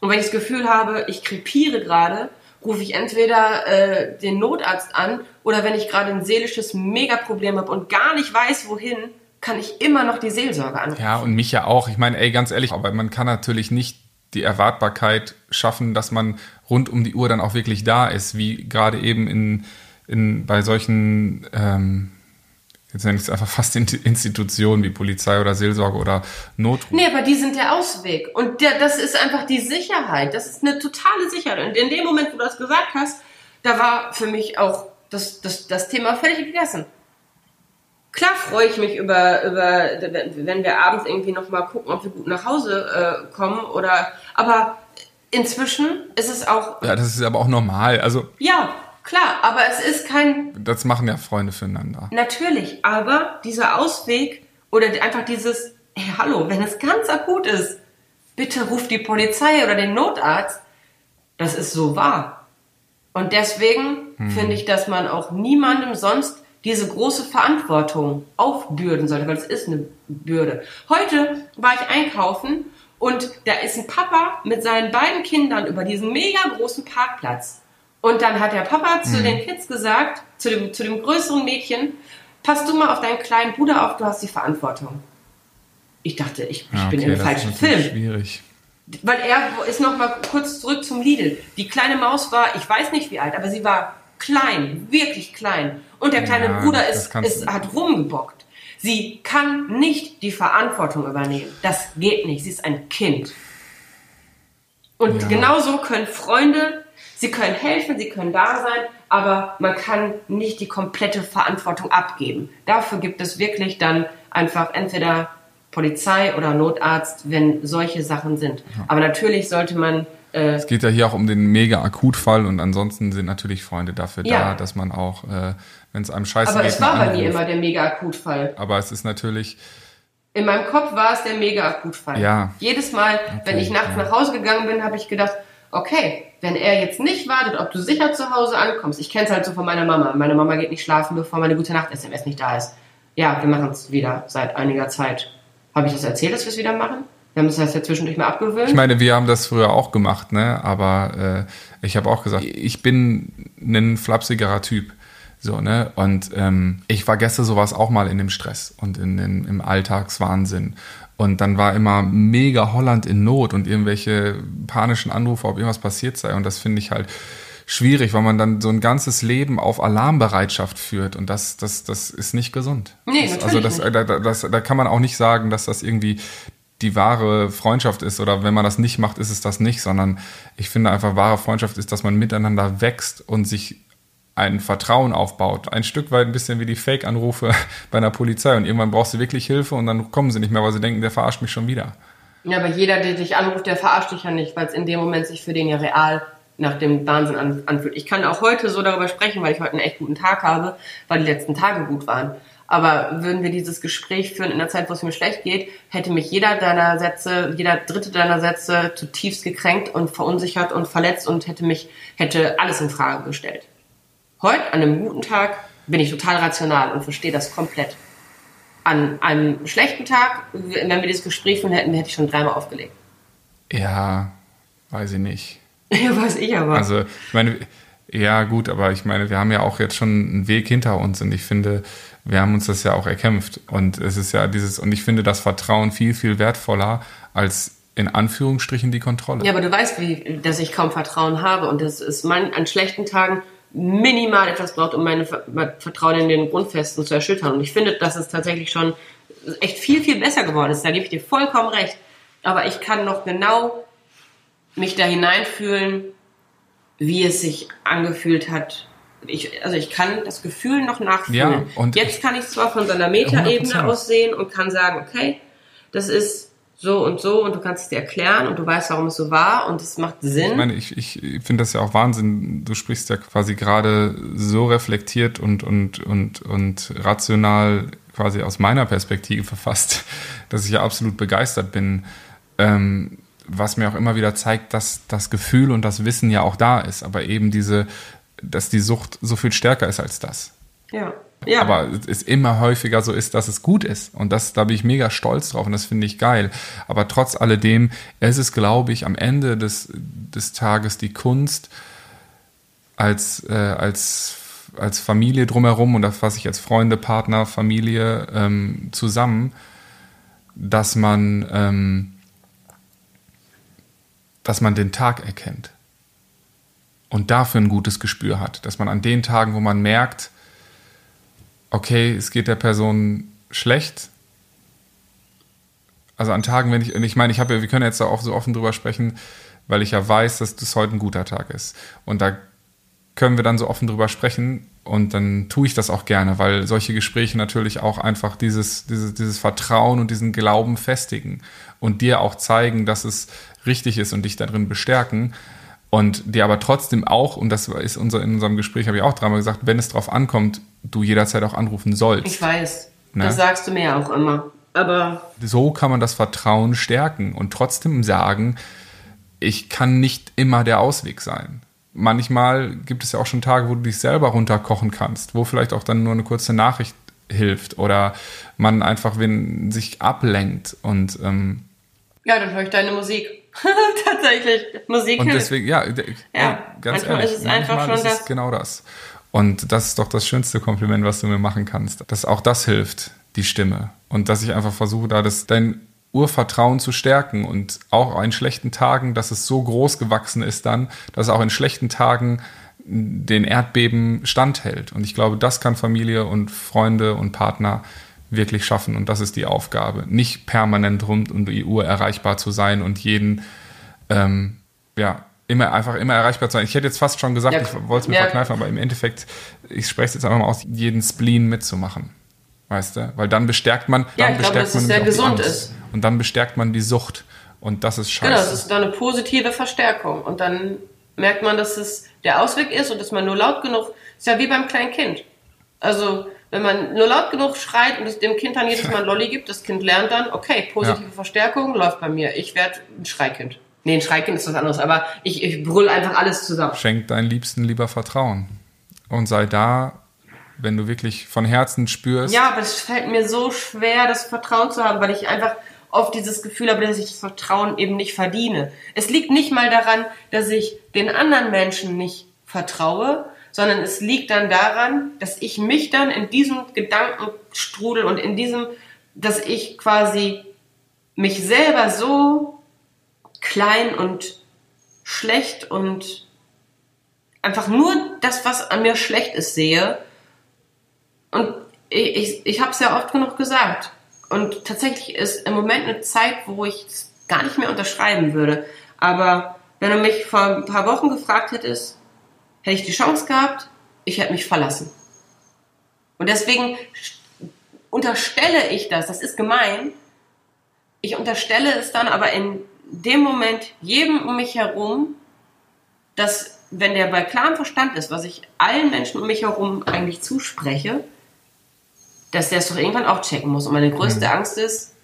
Und wenn ich das Gefühl habe, ich krepiere gerade, rufe ich entweder äh, den Notarzt an oder wenn ich gerade ein seelisches Megaproblem habe und gar nicht weiß, wohin, kann ich immer noch die Seelsorge anrufen. Ja, und mich ja auch. Ich meine, ey, ganz ehrlich, aber man kann natürlich nicht die Erwartbarkeit schaffen, dass man rund um die Uhr dann auch wirklich da ist, wie gerade eben in, in bei solchen ähm, jetzt nenne ich es einfach fast Institutionen wie Polizei oder Seelsorge oder Notruf. Nee, aber die sind der Ausweg. Und der, das ist einfach die Sicherheit. Das ist eine totale Sicherheit. Und in dem Moment, wo du das gesagt hast, da war für mich auch das, das, das Thema völlig gegessen. Klar freue ich mich über, über, wenn wir abends irgendwie nochmal gucken, ob wir gut nach Hause äh, kommen oder, aber inzwischen ist es auch. Ja, das ist aber auch normal. Also. Ja, Klar, aber es ist kein. Das machen ja Freunde füreinander. Natürlich, aber dieser Ausweg oder einfach dieses, hey, hallo, wenn es ganz akut ist, bitte ruft die Polizei oder den Notarzt. Das ist so wahr. Und deswegen hm. finde ich, dass man auch niemandem sonst diese große Verantwortung aufbürden sollte, weil es ist eine Bürde. Heute war ich einkaufen und da ist ein Papa mit seinen beiden Kindern über diesen mega großen Parkplatz und dann hat der Papa zu mhm. den Kids gesagt, zu dem, zu dem größeren Mädchen, pass du mal auf deinen kleinen Bruder auf, du hast die Verantwortung. Ich dachte, ich, ich ja, okay, bin im falschen Film. Schwierig. Weil er ist noch mal kurz zurück zum Lidl. Die kleine Maus war, ich weiß nicht wie alt, aber sie war klein, wirklich klein. Und der kleine ja, Bruder ist, ist, hat rumgebockt. Sie kann nicht die Verantwortung übernehmen. Das geht nicht. Sie ist ein Kind. Und ja. genauso können Freunde Sie können helfen, sie können da sein, aber man kann nicht die komplette Verantwortung abgeben. Dafür gibt es wirklich dann einfach entweder Polizei oder Notarzt, wenn solche Sachen sind. Aber natürlich sollte man äh, es geht ja hier auch um den Mega-Akutfall und ansonsten sind natürlich Freunde dafür ja. da, dass man auch, äh, wenn es einem scheiße Aber geht, es war bei mir immer der Mega-Akutfall. Aber es ist natürlich. In meinem Kopf war es der Mega-Akutfall. Ja. Jedes Mal, okay, wenn ich nachts ja. nach Hause gegangen bin, habe ich gedacht, okay, wenn er jetzt nicht wartet, ob du sicher zu Hause ankommst. Ich kenne es halt so von meiner Mama. Meine Mama geht nicht schlafen, bevor meine gute Nacht-SMS nicht da ist. Ja, wir machen es wieder seit einiger Zeit. Habe ich das erzählt, dass wir es wieder machen? Wir haben das ja zwischendurch mal abgewöhnt. Ich meine, wir haben das früher auch gemacht, ne? Aber äh, ich habe auch gesagt, ich bin ein flapsigerer Typ. So, ne? Und ähm, ich vergesse sowas auch mal in dem Stress und in, in, im Alltagswahnsinn. Und dann war immer mega Holland in Not und irgendwelche panischen Anrufe, ob irgendwas passiert sei. Und das finde ich halt schwierig, weil man dann so ein ganzes Leben auf Alarmbereitschaft führt. Und das, das, das ist nicht gesund. Nee, das, also das, da, das, da kann man auch nicht sagen, dass das irgendwie die wahre Freundschaft ist oder wenn man das nicht macht, ist es das nicht, sondern ich finde einfach wahre Freundschaft ist, dass man miteinander wächst und sich ein Vertrauen aufbaut. Ein Stück weit ein bisschen wie die Fake-Anrufe bei einer Polizei. Und irgendwann brauchst du wirklich Hilfe und dann kommen sie nicht mehr, weil sie denken, der verarscht mich schon wieder. Ja, aber jeder, der dich anruft, der verarscht dich ja nicht, weil es in dem Moment sich für den ja real nach dem Wahnsinn an, anfühlt. Ich kann auch heute so darüber sprechen, weil ich heute einen echt guten Tag habe, weil die letzten Tage gut waren. Aber würden wir dieses Gespräch führen in der Zeit, wo es mir schlecht geht, hätte mich jeder deiner Sätze, jeder dritte deiner Sätze zutiefst gekränkt und verunsichert und verletzt und hätte mich, hätte alles in Frage gestellt. Heute, an einem guten Tag, bin ich total rational und verstehe das komplett. An einem schlechten Tag, wenn wir dieses Gespräch von hätten, hätte ich schon dreimal aufgelegt. Ja, weiß ich nicht. Ja, weiß ich aber. Also, ich meine, ja, gut, aber ich meine, wir haben ja auch jetzt schon einen Weg hinter uns und ich finde, wir haben uns das ja auch erkämpft. Und es ist ja dieses, und ich finde das Vertrauen viel, viel wertvoller als in Anführungsstrichen die Kontrolle. Ja, aber du weißt, wie, dass ich kaum Vertrauen habe und das ist man, an schlechten Tagen minimal etwas braucht, um meine Vertrauen in den Grundfesten zu erschüttern. Und ich finde, dass es tatsächlich schon echt viel, viel besser geworden ist. Da gebe ich dir vollkommen recht. Aber ich kann noch genau mich da hineinfühlen, wie es sich angefühlt hat. Ich, also ich kann das Gefühl noch nachfühlen. Ja, und Jetzt kann ich zwar von so einer Metaebene aus sehen und kann sagen, okay, das ist so und so und du kannst es dir erklären und du weißt, warum es so war und es macht Sinn. Ich meine, ich, ich finde das ja auch Wahnsinn. Du sprichst ja quasi gerade so reflektiert und, und, und, und rational quasi aus meiner Perspektive verfasst, dass ich ja absolut begeistert bin. Ähm, was mir auch immer wieder zeigt, dass das Gefühl und das Wissen ja auch da ist, aber eben diese, dass die Sucht so viel stärker ist als das. Ja. Ja. Aber es immer häufiger so ist, dass es gut ist. Und das, da bin ich mega stolz drauf und das finde ich geil. Aber trotz alledem, es ist, glaube ich, am Ende des, des Tages die Kunst, als, äh, als, als Familie drumherum und das fasse ich als Freunde, Partner, Familie ähm, zusammen, dass man, ähm, dass man den Tag erkennt und dafür ein gutes Gespür hat, dass man an den Tagen, wo man merkt, okay, es geht der Person schlecht, also an Tagen, wenn ich, ich meine, ich habe wir können jetzt da auch so offen drüber sprechen, weil ich ja weiß, dass das heute ein guter Tag ist. Und da können wir dann so offen drüber sprechen und dann tue ich das auch gerne, weil solche Gespräche natürlich auch einfach dieses, dieses, dieses Vertrauen und diesen Glauben festigen und dir auch zeigen, dass es richtig ist und dich darin bestärken und dir aber trotzdem auch, und das ist unser, in unserem Gespräch, habe ich auch dreimal gesagt, wenn es drauf ankommt, du jederzeit auch anrufen sollst. Ich weiß. Ne? Das sagst du mir ja auch immer. Aber So kann man das Vertrauen stärken und trotzdem sagen, ich kann nicht immer der Ausweg sein. Manchmal gibt es ja auch schon Tage, wo du dich selber runterkochen kannst, wo vielleicht auch dann nur eine kurze Nachricht hilft oder man einfach wenn sich ablenkt und ähm, ja, dann höre ich deine Musik. Tatsächlich. Musik und hilft. deswegen ja, d- Ja, ganz manchmal ehrlich, ist es einfach manchmal schon ist das- genau das und das ist doch das schönste Kompliment, was du mir machen kannst, dass auch das hilft, die Stimme und dass ich einfach versuche, da das dein Urvertrauen zu stärken und auch in schlechten Tagen, dass es so groß gewachsen ist dann, dass auch in schlechten Tagen den Erdbeben standhält. Und ich glaube, das kann Familie und Freunde und Partner wirklich schaffen. Und das ist die Aufgabe. Nicht permanent rund um die Uhr erreichbar zu sein und jeden, ähm, ja, immer einfach immer erreichbar zu sein. Ich hätte jetzt fast schon gesagt, Ja, ich wollte es mir ja. verkneifen, aber im Endeffekt, ich spreche es jetzt einfach mal aus, jeden Spleen mitzumachen. Weißt du? Weil dann bestärkt man, Ja, dann ich glaube, bestärkt dass man es sehr gesund ist. Und dann bestärkt man die Sucht. Und das ist scheiße. Genau, das ist dann eine positive Verstärkung. Und dann merkt man, dass es der Ausweg ist und dass man nur laut genug, ist ja wie beim kleinen Kind. Also, wenn man nur laut genug schreit und es dem Kind dann jedes Mal ein Lolli gibt, das Kind lernt dann, okay, positive Ja. Verstärkung läuft bei mir. Ich werde ein Schreikind. Nee, ein Schreikind ist was anderes, aber ich, ich brüll einfach alles zusammen. Schenk deinen Liebsten lieber Vertrauen. Und sei da, wenn du wirklich von Herzen spürst. Ja, aber es fällt mir so schwer, das Vertrauen zu haben, weil ich einfach oft dieses Gefühl habe, dass ich das Vertrauen eben nicht verdiene. Es liegt nicht mal daran, dass ich den anderen Menschen nicht vertraue, sondern es liegt dann daran, dass ich mich dann in diesem Gedankenstrudel und in diesem, dass ich quasi mich selber so klein und schlecht und einfach nur das, was an mir schlecht ist, sehe und ich, ich, ich habe es ja oft genug gesagt. Und tatsächlich ist im Moment eine Zeit, wo ich es gar nicht mehr unterschreiben würde. Aber wenn du mich vor ein paar Wochen gefragt hättest, hätte ich die Chance gehabt, ich hätte mich verlassen. Und deswegen unterstelle ich das, das ist gemein, ich unterstelle es dann aber in dem Moment jedem um mich herum, dass wenn der bei klarem Verstand ist, was ich allen Menschen um mich herum eigentlich zuspreche, dass der es doch irgendwann auch checken muss. Und meine größte Angst ist,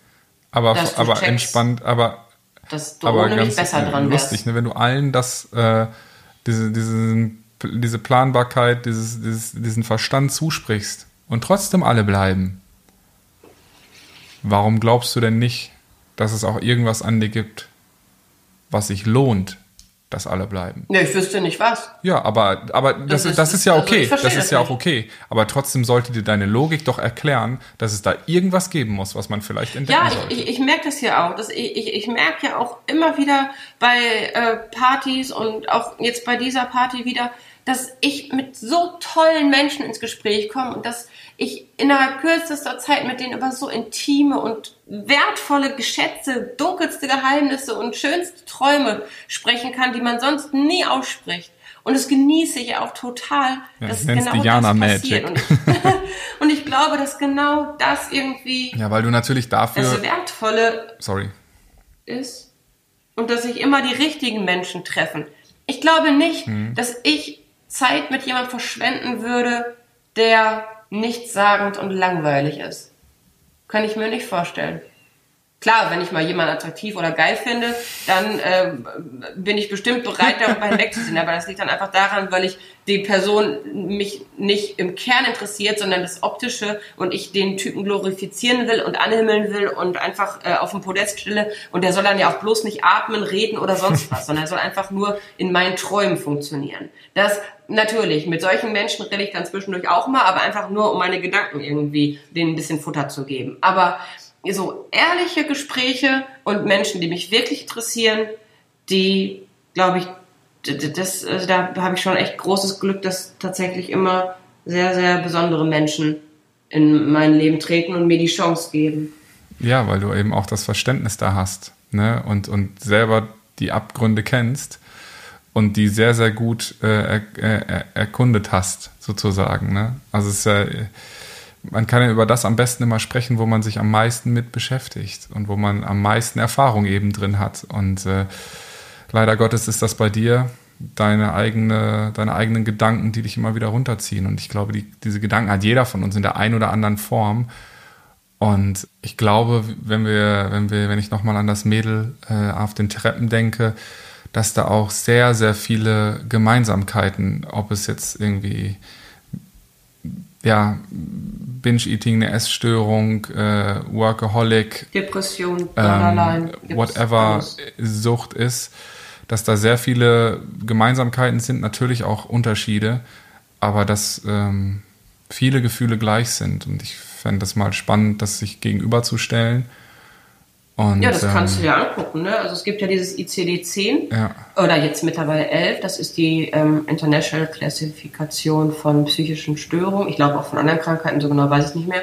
aber dass du aber checkst. entspannt, aber, dass du aber ohne mich ganz besser äh, dran wärst. lustig, ne? wenn du allen das, äh, diese, diesen, diese Planbarkeit, dieses, dieses, diesen Verstand zusprichst und trotzdem alle bleiben. Warum glaubst du denn nicht, dass es auch irgendwas an dir gibt, was sich lohnt, dass alle bleiben? Ne, ich wüsste nicht was. Ja, aber, aber das, Das ist, das ist ja also okay. verstehe das ist das ja auch okay. Aber trotzdem sollte dir deine Logik doch erklären, dass es da irgendwas geben muss, was man vielleicht entdecken Ja, sollte. ich, ich, ich merke das ja auch. Das, ich, ich, ich merke ja auch immer wieder bei äh, Partys und auch jetzt bei dieser Party wieder, dass ich mit so tollen Menschen ins Gespräch komme und dass ich innerhalb kürzester Zeit mit denen über so intime und wertvolle Geschätze, dunkelste Geheimnisse und schönste Träume sprechen kann, die man sonst nie ausspricht. Und das genieße ich auch total, Ja, dass nenn's genau Diana das passiert. Magic. Und ich, und ich glaube, dass genau das irgendwie ja, weil du natürlich dafür. das Wertvolle sorry. ist und dass sich immer die richtigen Menschen treffen. Ich glaube nicht, Mhm. dass ich Zeit mit jemandem verschwenden würde, der nichtssagend und langweilig ist. Kann ich mir nicht vorstellen. Klar, wenn ich mal jemanden attraktiv oder geil finde, dann äh, bin ich bestimmt bereit, darüber hinwegzuziehen. Aber das liegt dann einfach daran, weil ich die Person mich nicht im Kern interessiert, sondern das Optische und ich den Typen glorifizieren will und anhimmeln will und einfach äh, auf dem Podest stelle. Und der soll dann ja auch bloß nicht atmen, reden oder sonst was, sondern er soll einfach nur in meinen Träumen funktionieren. Das natürlich, mit solchen Menschen rede ich dann zwischendurch auch mal, aber einfach nur, um meine Gedanken irgendwie denen ein bisschen Futter zu geben. Aber so ehrliche Gespräche und Menschen, die mich wirklich interessieren, die, glaube ich, das, also da habe ich schon echt großes Glück, dass tatsächlich immer sehr, sehr besondere Menschen in mein Leben treten und mir die Chance geben. Ja, weil du eben auch das Verständnis da hast ne? und, und selber die Abgründe kennst und die sehr, sehr gut äh, er, er, erkundet hast, sozusagen. Ne? Also es ist ja man kann ja über das am besten immer sprechen, wo man sich am meisten mit beschäftigt und wo man am meisten Erfahrung eben drin hat. Und äh, leider Gottes ist das bei dir deine eigene, deine eigenen Gedanken, die dich immer wieder runterziehen. Und ich glaube, die, diese Gedanken hat jeder von uns in der einen oder anderen Form. Und ich glaube, wenn wir, wenn wir, wenn ich nochmal an das Mädel äh, auf den Treppen denke, dass da auch sehr, sehr viele Gemeinsamkeiten, ob es jetzt irgendwie ja, Binge-Eating, eine Essstörung, äh, Workaholic, Depression, ähm, whatever Sucht ist, dass da sehr viele Gemeinsamkeiten sind, natürlich auch Unterschiede, aber dass ähm, viele Gefühle gleich sind. Und ich fände das mal spannend, das sich gegenüberzustellen und, ja, das kannst du ähm, dir angucken. Ne? Also es gibt ja dieses ICD-10 ja. oder jetzt mittlerweile 11. Das ist die ähm, International Klassifikation von psychischen Störungen. Ich glaube auch von anderen Krankheiten, so genau weiß ich nicht mehr.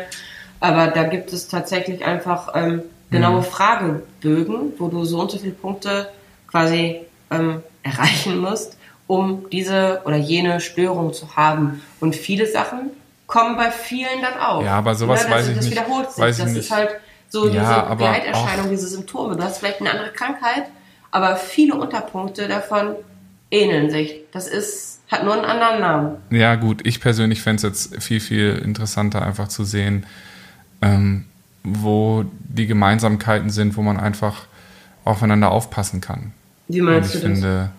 Aber da gibt es tatsächlich einfach ähm, genaue mhm. Fragebögen, wo du so und so viele Punkte quasi ähm, erreichen musst, um diese oder jene Störung zu haben. Und viele Sachen kommen bei vielen dann auch. Ja, aber sowas ne? das, weiß ich das nicht. Wiederholt sich. Weiß das ich ist halt so ja, diese Begleiterscheinung, diese Symptome. Du hast vielleicht eine andere Krankheit, aber viele Unterpunkte davon ähneln sich. Das ist, hat nur einen anderen Namen. Ja, gut, ich persönlich fände es jetzt viel, viel interessanter, einfach zu sehen, ähm, wo die Gemeinsamkeiten sind, wo man einfach aufeinander aufpassen kann. Wie meinst Und ich du das? finde,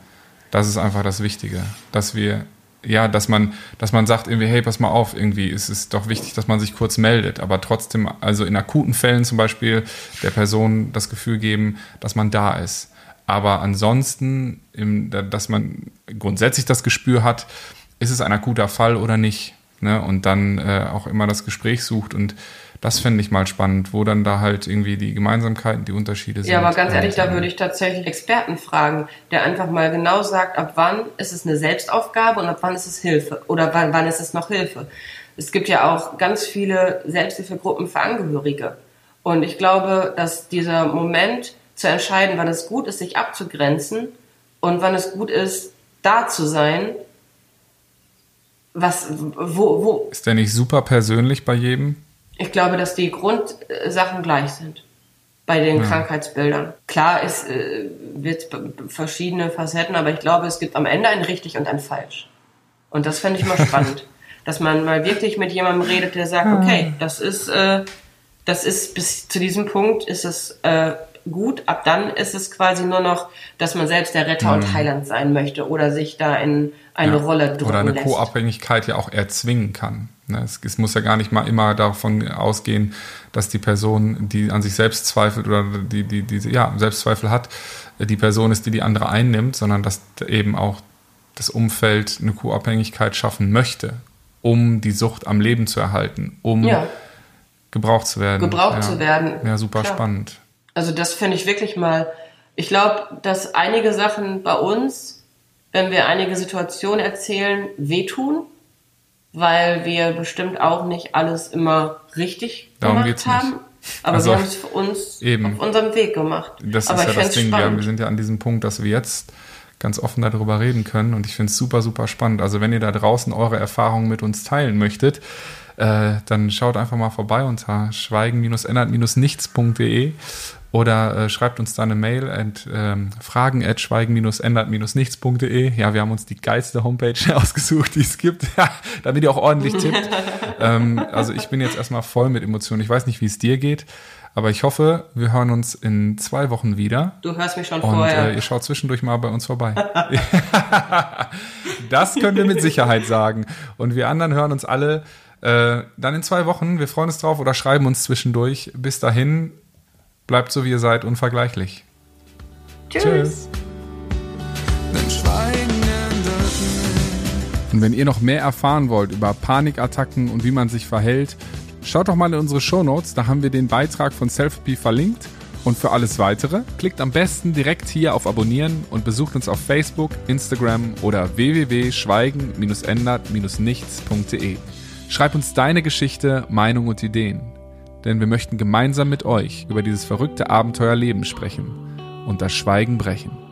das ist einfach das Wichtige, dass wir ja, dass man, dass man sagt irgendwie, hey, pass mal auf, irgendwie ist es doch wichtig, dass man sich kurz meldet, aber trotzdem, also in akuten Fällen zum Beispiel der Person das Gefühl geben, dass man da ist. Aber ansonsten, im, dass man grundsätzlich das Gespür hat, ist es ein akuter Fall oder nicht, ne? Und dann äh, auch immer das Gespräch sucht und das fände ich mal spannend, wo dann da halt irgendwie die Gemeinsamkeiten, die Unterschiede sind. Ja, aber ganz ehrlich, da würde ich tatsächlich Experten fragen, der einfach mal genau sagt, ab wann ist es eine Selbstaufgabe und ab wann ist es Hilfe oder wann, wann ist es noch Hilfe. Es gibt ja auch ganz viele Selbsthilfegruppen für Angehörige. Und ich glaube, dass dieser Moment zu entscheiden, wann es gut ist, sich abzugrenzen und wann es gut ist, da zu sein, was, wo, wo. Ist der nicht super persönlich bei jedem? Ich glaube, dass die Grundsachen gleich sind bei den ja. Krankheitsbildern. Klar, es äh, wird verschiedene Facetten, aber ich glaube, es gibt am Ende ein richtig und ein falsch. Und das fände ich mal spannend, dass man mal wirklich mit jemandem redet, der sagt, okay, das ist, äh, das ist bis zu diesem Punkt ist es äh, gut. Ab dann ist es quasi nur noch, dass man selbst der Retter mhm. und Heiland sein möchte oder sich da in eine ja. Rolle drücken Oder eine lässt. Co-Abhängigkeit ja auch erzwingen kann. Ne, es, es, muss ja gar nicht mal immer davon ausgehen, dass die Person, die an sich selbst zweifelt oder die, die, die ja, Selbstzweifel hat, die Person ist, die die andere einnimmt, sondern dass eben auch das Umfeld eine Co-Abhängigkeit schaffen möchte, um die Sucht am Leben zu erhalten, um ja. gebraucht zu werden. Gebraucht ja. zu werden. Ja, super Klar. spannend. Also das finde ich wirklich mal. Ich glaube, dass einige Sachen bei uns, wenn wir einige Situationen erzählen, wehtun, weil wir bestimmt auch nicht alles immer richtig Darum gemacht haben. Nicht. Aber also wir haben es für uns eben. auf unserem Weg gemacht. Das Aber ist ja das Ding. Wir, wir sind ja an diesem Punkt, dass wir jetzt ganz offen darüber reden können. Und ich finde es super, super spannend. Also wenn ihr da draußen eure Erfahrungen mit uns teilen möchtet, äh, dann schaut einfach mal vorbei unter schweigen-ändert-nichts.de oder äh, schreibt uns da eine Mail at ähm, fragen at schweigen-ändert-nichts.de. Ja, wir haben uns die geilste Homepage ausgesucht, die es gibt, damit ihr auch ordentlich tippt. ähm, also ich bin jetzt erstmal voll mit Emotionen. Ich weiß nicht, wie es dir geht, Aber ich hoffe, wir hören uns in zwei Wochen wieder. Du hörst mich schon Und vorher. äh, ihr schaut zwischendurch mal bei uns vorbei. das können wir mit Sicherheit sagen. Und wir anderen hören uns alle äh, dann in zwei Wochen. Wir freuen uns drauf oder schreiben uns zwischendurch. Bis dahin, bleibt so wie ihr seid, unvergleichlich. Tschüss. Nicht. Und wenn ihr noch mehr erfahren wollt über Panikattacken und wie man sich verhält, schaut doch mal in unsere Shownotes, da haben wir den Beitrag von Selfie verlinkt. Und für alles weitere, klickt am besten direkt hier auf Abonnieren und besucht uns auf Facebook, Instagram oder www.schweigen-ändert-nichts.de. Schreib uns deine Geschichte, Meinung und Ideen. Denn wir möchten gemeinsam mit euch über dieses verrückte Abenteuerleben sprechen und das Schweigen brechen.